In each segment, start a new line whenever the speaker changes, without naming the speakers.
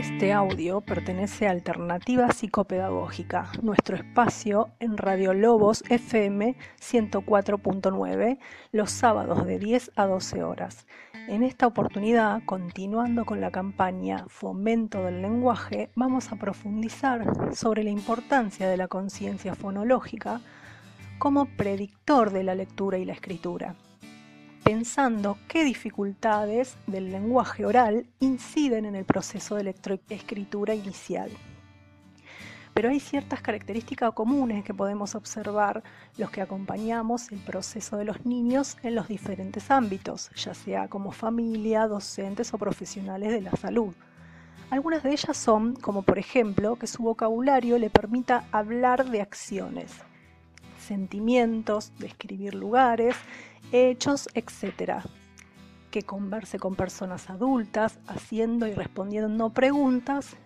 Este audio pertenece a Alternativa Psicopedagógica, nuestro espacio en Radio Lobos FM 104.9, los sábados de 10 a 12 horas. En esta oportunidad, continuando con la campaña Fomento del Lenguaje, vamos a profundizar sobre la importancia de la conciencia fonológica como predictor de la lectura y la escritura pensando qué dificultades del lenguaje oral inciden en el proceso de lectoescritura inicial. Pero hay ciertas características comunes que podemos observar los que acompañamos el proceso de los niños en los diferentes ámbitos, ya sea como familia, docentes o profesionales de la salud. Algunas de ellas son, como por ejemplo, que su vocabulario le permita hablar de acciones, sentimientos, describir lugares hechos, etc. Que converse con personas adultas, haciendo y respondiendo preguntas,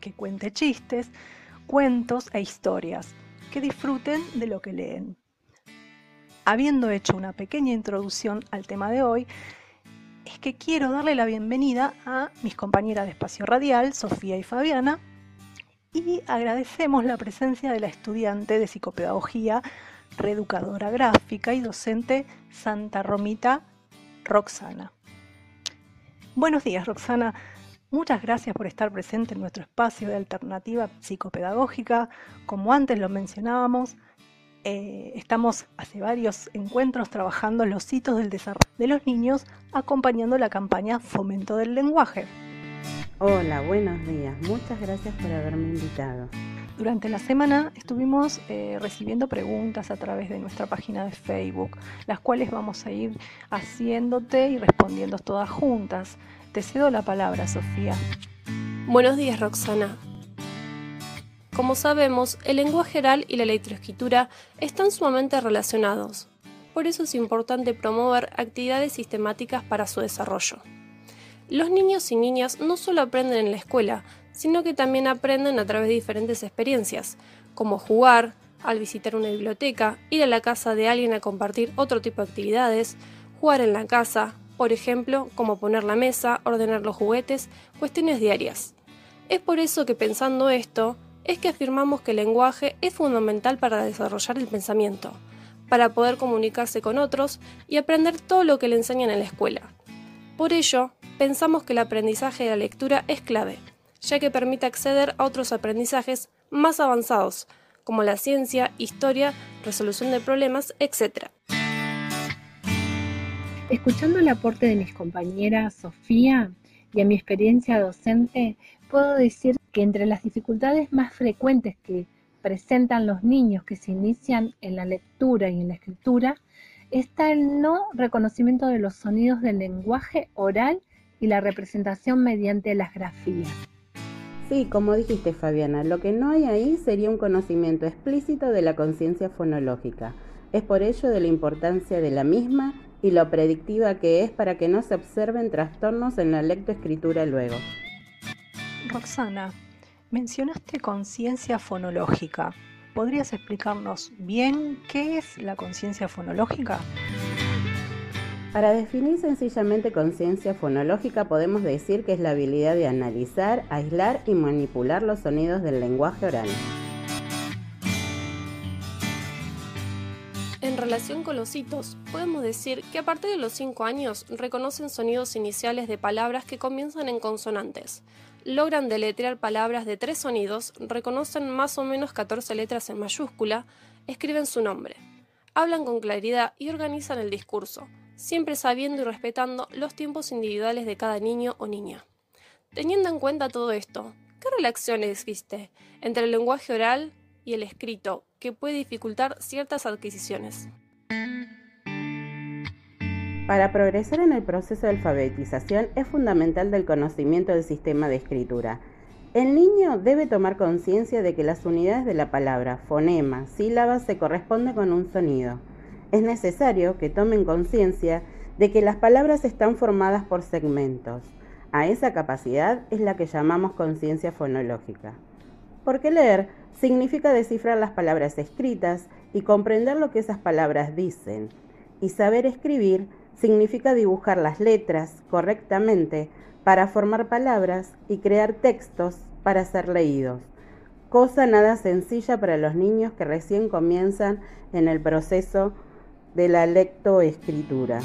que cuente chistes, cuentos e historias, que disfruten de lo que leen. Habiendo hecho una pequeña introducción al tema de hoy, es que quiero darle la bienvenida a mis compañeras de espacio radial, Sofía y Fabiana, y agradecemos la presencia de la estudiante de psicopedagogía reeducadora gráfica y docente Santa Romita Roxana. Buenos días, Roxana. Muchas gracias por estar presente en nuestro espacio de alternativa psicopedagógica. Como antes lo mencionábamos, eh, estamos hace varios encuentros trabajando los hitos del desarrollo de los niños, acompañando la campaña Fomento del Lenguaje.
Hola, buenos días. Muchas gracias por haberme invitado.
Durante la semana estuvimos eh, recibiendo preguntas a través de nuestra página de Facebook, las cuales vamos a ir haciéndote y respondiendo todas juntas. Te cedo la palabra, Sofía.
Buenos días, Roxana. Como sabemos, el lenguaje oral y la electroescritura están sumamente relacionados. Por eso es importante promover actividades sistemáticas para su desarrollo. Los niños y niñas no solo aprenden en la escuela, sino que también aprenden a través de diferentes experiencias, como jugar, al visitar una biblioteca, ir a la casa de alguien a compartir otro tipo de actividades, jugar en la casa, por ejemplo, como poner la mesa, ordenar los juguetes, cuestiones diarias. Es por eso que pensando esto, es que afirmamos que el lenguaje es fundamental para desarrollar el pensamiento, para poder comunicarse con otros y aprender todo lo que le enseñan en la escuela. Por ello, pensamos que el aprendizaje de la lectura es clave ya que permite acceder a otros aprendizajes más avanzados, como la ciencia, historia, resolución de problemas, etc.
Escuchando el aporte de mis compañeras Sofía y a mi experiencia docente, puedo decir que entre las dificultades más frecuentes que presentan los niños que se inician en la lectura y en la escritura está el no reconocimiento de los sonidos del lenguaje oral y la representación mediante las grafías.
Sí, como dijiste Fabiana, lo que no hay ahí sería un conocimiento explícito de la conciencia fonológica. Es por ello de la importancia de la misma y lo predictiva que es para que no se observen trastornos en la lectoescritura luego.
Roxana, mencionaste conciencia fonológica. ¿Podrías explicarnos bien qué es la conciencia fonológica?
Para definir sencillamente conciencia fonológica podemos decir que es la habilidad de analizar, aislar y manipular los sonidos del lenguaje oral.
En relación con los hitos, podemos decir que a partir de los 5 años reconocen sonidos iniciales de palabras que comienzan en consonantes. Logran deletrear palabras de tres sonidos, reconocen más o menos 14 letras en mayúscula, escriben su nombre. Hablan con claridad y organizan el discurso siempre sabiendo y respetando los tiempos individuales de cada niño o niña. Teniendo en cuenta todo esto, ¿qué relación existe entre el lenguaje oral y el escrito que puede dificultar ciertas adquisiciones?
Para progresar en el proceso de alfabetización es fundamental el conocimiento del sistema de escritura. El niño debe tomar conciencia de que las unidades de la palabra, fonema, sílabas se corresponden con un sonido es necesario que tomen conciencia de que las palabras están formadas por segmentos. A esa capacidad es la que llamamos conciencia fonológica. Porque leer significa descifrar las palabras escritas y comprender lo que esas palabras dicen. y saber escribir significa dibujar las letras correctamente para formar palabras y crear textos para ser leídos. Cosa nada sencilla para los niños que recién comienzan en el proceso de la lectoescritura.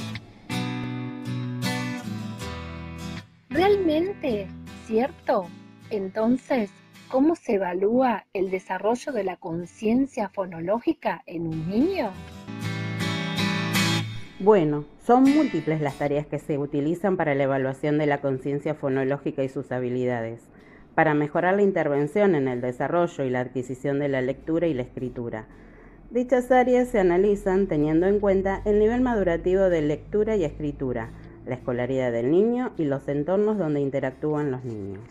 ¿Realmente cierto? Entonces, ¿cómo se evalúa el desarrollo de la conciencia fonológica en un niño?
Bueno, son múltiples las tareas que se utilizan para la evaluación de la conciencia fonológica y sus habilidades, para mejorar la intervención en el desarrollo y la adquisición de la lectura y la escritura. Dichas áreas se analizan teniendo en cuenta el nivel madurativo de lectura y escritura, la escolaridad del niño y los entornos donde interactúan los niños.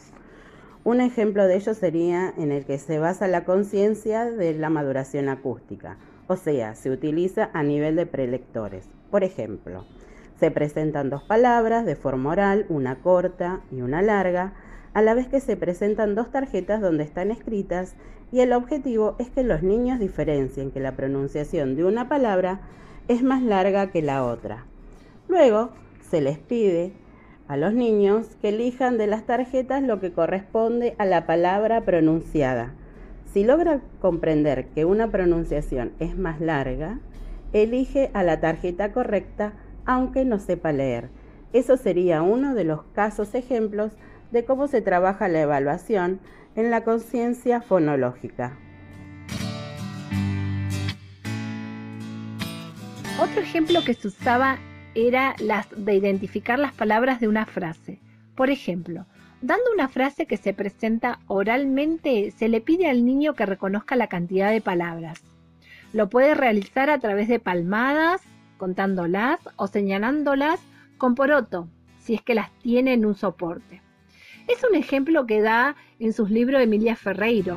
Un ejemplo de ello sería en el que se basa la conciencia de la maduración acústica, o sea, se utiliza a nivel de prelectores. Por ejemplo, se presentan dos palabras de forma oral, una corta y una larga, a la vez que se presentan dos tarjetas donde están escritas y el objetivo es que los niños diferencien que la pronunciación de una palabra es más larga que la otra. Luego, se les pide a los niños que elijan de las tarjetas lo que corresponde a la palabra pronunciada. Si logra comprender que una pronunciación es más larga, elige a la tarjeta correcta aunque no sepa leer. Eso sería uno de los casos ejemplos de cómo se trabaja la evaluación en la conciencia fonológica.
Otro ejemplo que se usaba era las de identificar las palabras de una frase. Por ejemplo, dando una frase que se presenta oralmente, se le pide al niño que reconozca la cantidad de palabras. Lo puede realizar a través de palmadas, contándolas o señalándolas con poroto, si es que las tiene en un soporte. Es un ejemplo que da en sus libros Emilia Ferreiro.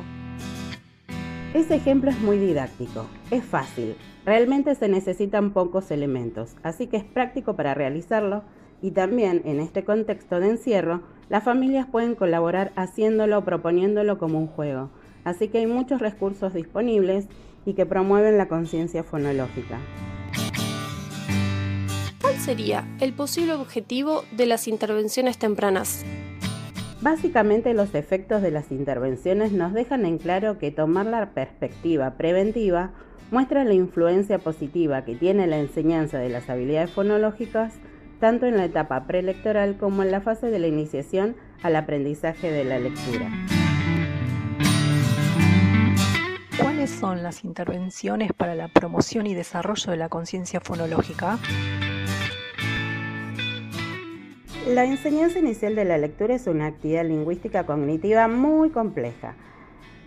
Ese ejemplo es muy didáctico, es fácil, Realmente se necesitan pocos elementos, así que es práctico para realizarlo y también en este contexto de encierro, las familias pueden colaborar haciéndolo o proponiéndolo como un juego. Así que hay muchos recursos disponibles y que promueven la conciencia fonológica.
¿Cuál sería el posible objetivo de las intervenciones tempranas?
Básicamente los efectos de las intervenciones nos dejan en claro que tomar la perspectiva preventiva muestra la influencia positiva que tiene la enseñanza de las habilidades fonológicas tanto en la etapa preelectoral como en la fase de la iniciación al aprendizaje de la lectura.
¿Cuáles son las intervenciones para la promoción y desarrollo de la conciencia fonológica?
La enseñanza inicial de la lectura es una actividad lingüística cognitiva muy compleja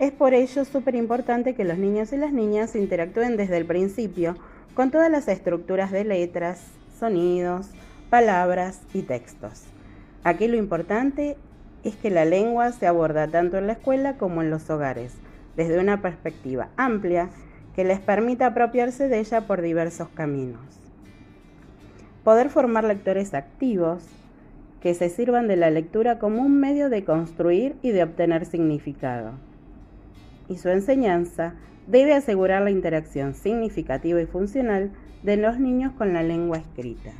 es por ello súper importante que los niños y las niñas interactúen desde el principio con todas las estructuras de letras, sonidos, palabras y textos. Aquí lo importante es que la lengua se aborda tanto en la escuela como en los hogares, desde una perspectiva amplia que les permita apropiarse de ella por diversos caminos. Poder formar lectores activos que se sirvan de la lectura como un medio de construir y de obtener significado y su enseñanza debe asegurar la interacción significativa y funcional de los niños con la lengua escrita.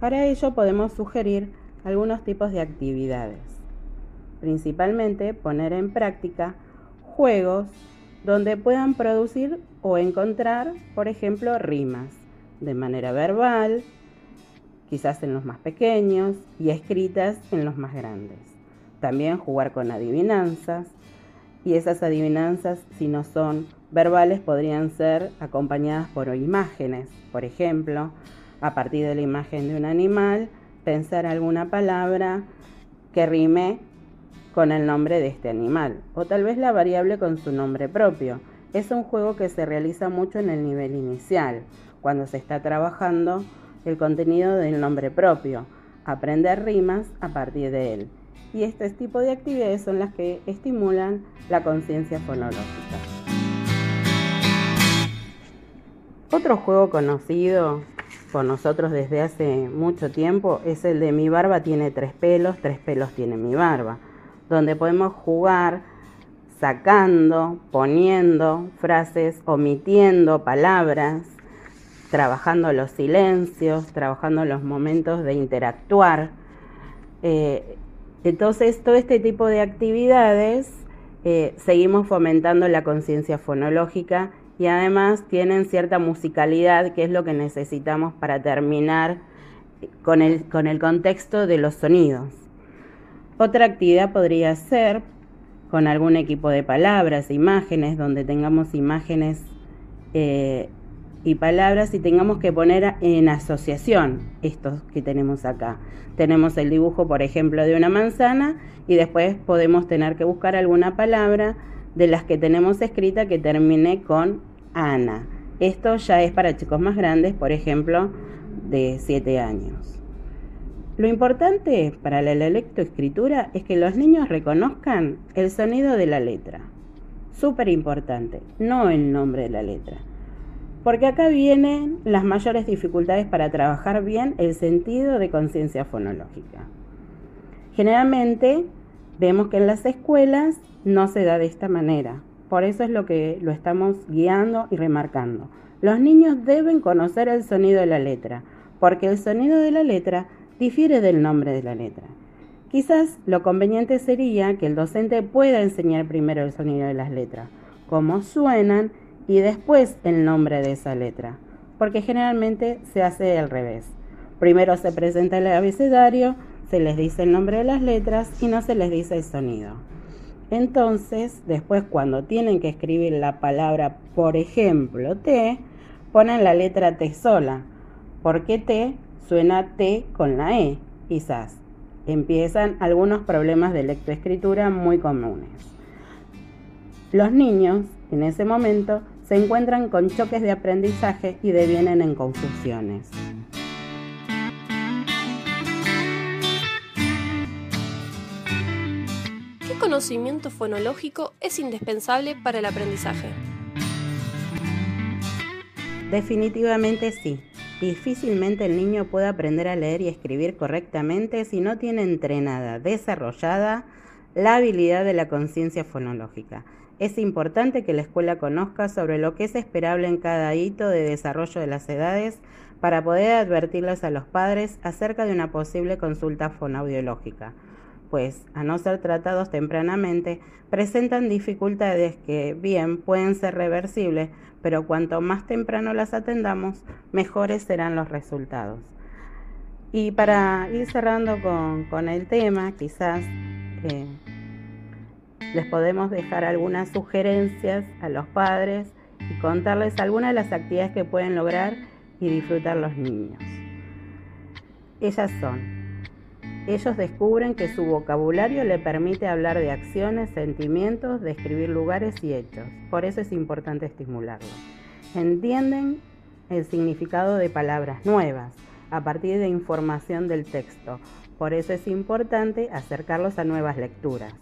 Para ello podemos sugerir algunos tipos de actividades, principalmente poner en práctica juegos donde puedan producir o encontrar, por ejemplo, rimas de manera verbal, quizás en los más pequeños, y escritas en los más grandes. También jugar con adivinanzas, y esas adivinanzas, si no son verbales, podrían ser acompañadas por imágenes. Por ejemplo, a partir de la imagen de un animal, pensar alguna palabra que rime con el nombre de este animal, o tal vez la variable con su nombre propio. Es un juego que se realiza mucho en el nivel inicial, cuando se está trabajando el contenido del nombre propio, aprender rimas a partir de él y este tipo de actividades son las que estimulan la conciencia fonológica. Otro juego conocido por nosotros desde hace mucho tiempo es el de mi barba tiene tres pelos, tres pelos tiene mi barba, donde podemos jugar sacando, poniendo frases, omitiendo palabras trabajando los silencios, trabajando los momentos de interactuar. Eh, entonces, todo este tipo de actividades eh, seguimos fomentando la conciencia fonológica y además tienen cierta musicalidad, que es lo que necesitamos para terminar con el, con el contexto de los sonidos. Otra actividad podría ser con algún equipo de palabras, imágenes, donde tengamos imágenes eh, y palabras y tengamos que poner en asociación estos que tenemos acá. Tenemos el dibujo, por ejemplo, de una manzana y después podemos tener que buscar alguna palabra de las que tenemos escrita que termine con Ana. Esto ya es para chicos más grandes, por ejemplo, de 7 años. Lo importante para la lectoescritura es que los niños reconozcan el sonido de la letra. Súper importante, no el nombre de la letra. Porque acá vienen las mayores dificultades para trabajar bien el sentido de conciencia fonológica. Generalmente vemos que en las escuelas no se da de esta manera. Por eso es lo que lo estamos guiando y remarcando. Los niños deben conocer el sonido de la letra, porque el sonido de la letra difiere del nombre de la letra. Quizás lo conveniente sería que el docente pueda enseñar primero el sonido de las letras, cómo suenan y después el nombre de esa letra, porque generalmente se hace al revés. Primero se presenta el abecedario, se les dice el nombre de las letras y no se les dice el sonido. Entonces, después cuando tienen que escribir la palabra, por ejemplo, T, ponen la letra T sola, porque T suena T con la E, quizás. Empiezan algunos problemas de lectoescritura muy comunes. Los niños, en ese momento, se encuentran con choques de aprendizaje y devienen en confusiones.
¿Qué conocimiento fonológico es indispensable para el aprendizaje?
Definitivamente sí. Difícilmente el niño puede aprender a leer y escribir correctamente si no tiene entrenada, desarrollada la habilidad de la conciencia fonológica. Es importante que la escuela conozca sobre lo que es esperable en cada hito de desarrollo de las edades para poder advertirles a los padres acerca de una posible consulta fonaudiológica, pues, a no ser tratados tempranamente, presentan dificultades que, bien, pueden ser reversibles, pero cuanto más temprano las atendamos, mejores serán los resultados. Y para ir cerrando con, el tema, quizás eh, les podemos dejar algunas sugerencias a los padres y contarles algunas de las actividades que pueden lograr y disfrutar los niños. Ellas son ellos descubren que su vocabulario le permite hablar de acciones, sentimientos, describir lugares y hechos. Por eso es importante estimularlo. Entienden el significado de palabras nuevas a partir de información del texto. Por eso es importante acercarlos a nuevas lecturas.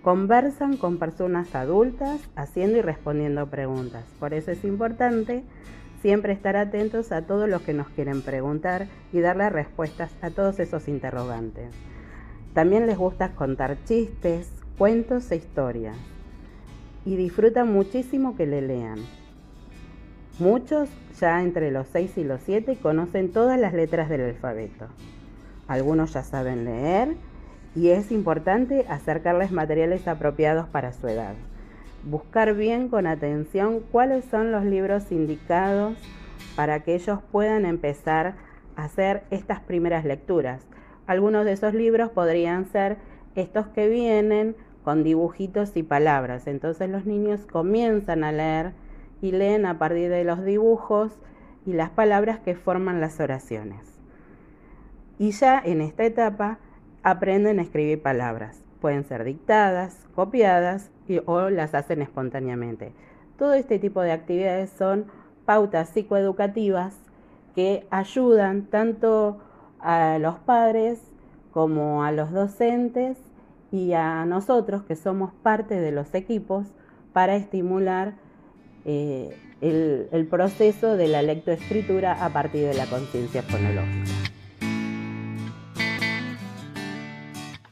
Conversan con personas adultas haciendo y respondiendo preguntas. Por eso es importante Siempre estar atentos a todos los que nos quieren preguntar y darle respuestas a todos esos interrogantes. También les gusta contar chistes, cuentos e historias. Y disfrutan muchísimo que le lean. Muchos, ya entre los 6 y los 7, conocen todas las letras del alfabeto. Algunos ya saben leer y es importante acercarles materiales apropiados para su edad buscar bien con atención cuáles son los libros indicados para que ellos puedan empezar a hacer estas primeras lecturas. Algunos de esos libros podrían ser estos que vienen con dibujitos y palabras. Entonces los niños comienzan a leer y leen a partir de los dibujos y las palabras que forman las oraciones. Y ya en esta etapa aprenden a escribir palabras. Pueden ser dictadas, copiadas o las hacen espontáneamente. Todo este tipo de actividades son pautas psicoeducativas que ayudan tanto a los padres como a los docentes y a nosotros que somos parte de los equipos para estimular eh, el, el proceso de la lectoescritura a partir de la conciencia fonológica.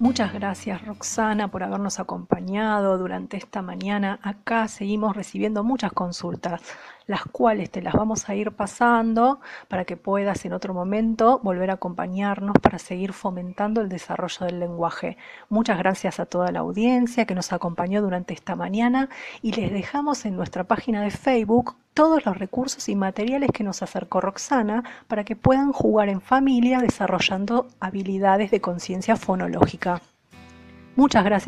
Muchas gracias Roxana por habernos acompañado durante esta mañana. Acá seguimos recibiendo muchas consultas. Las cuales te las vamos a ir pasando para que puedas en otro momento volver a acompañarnos para seguir fomentando el desarrollo del lenguaje. Muchas gracias a toda la audiencia que nos acompañó durante esta mañana y les dejamos en nuestra página de Facebook todos los recursos y materiales que nos acercó Roxana para que puedan jugar en familia desarrollando habilidades de conciencia fonológica. Muchas gracias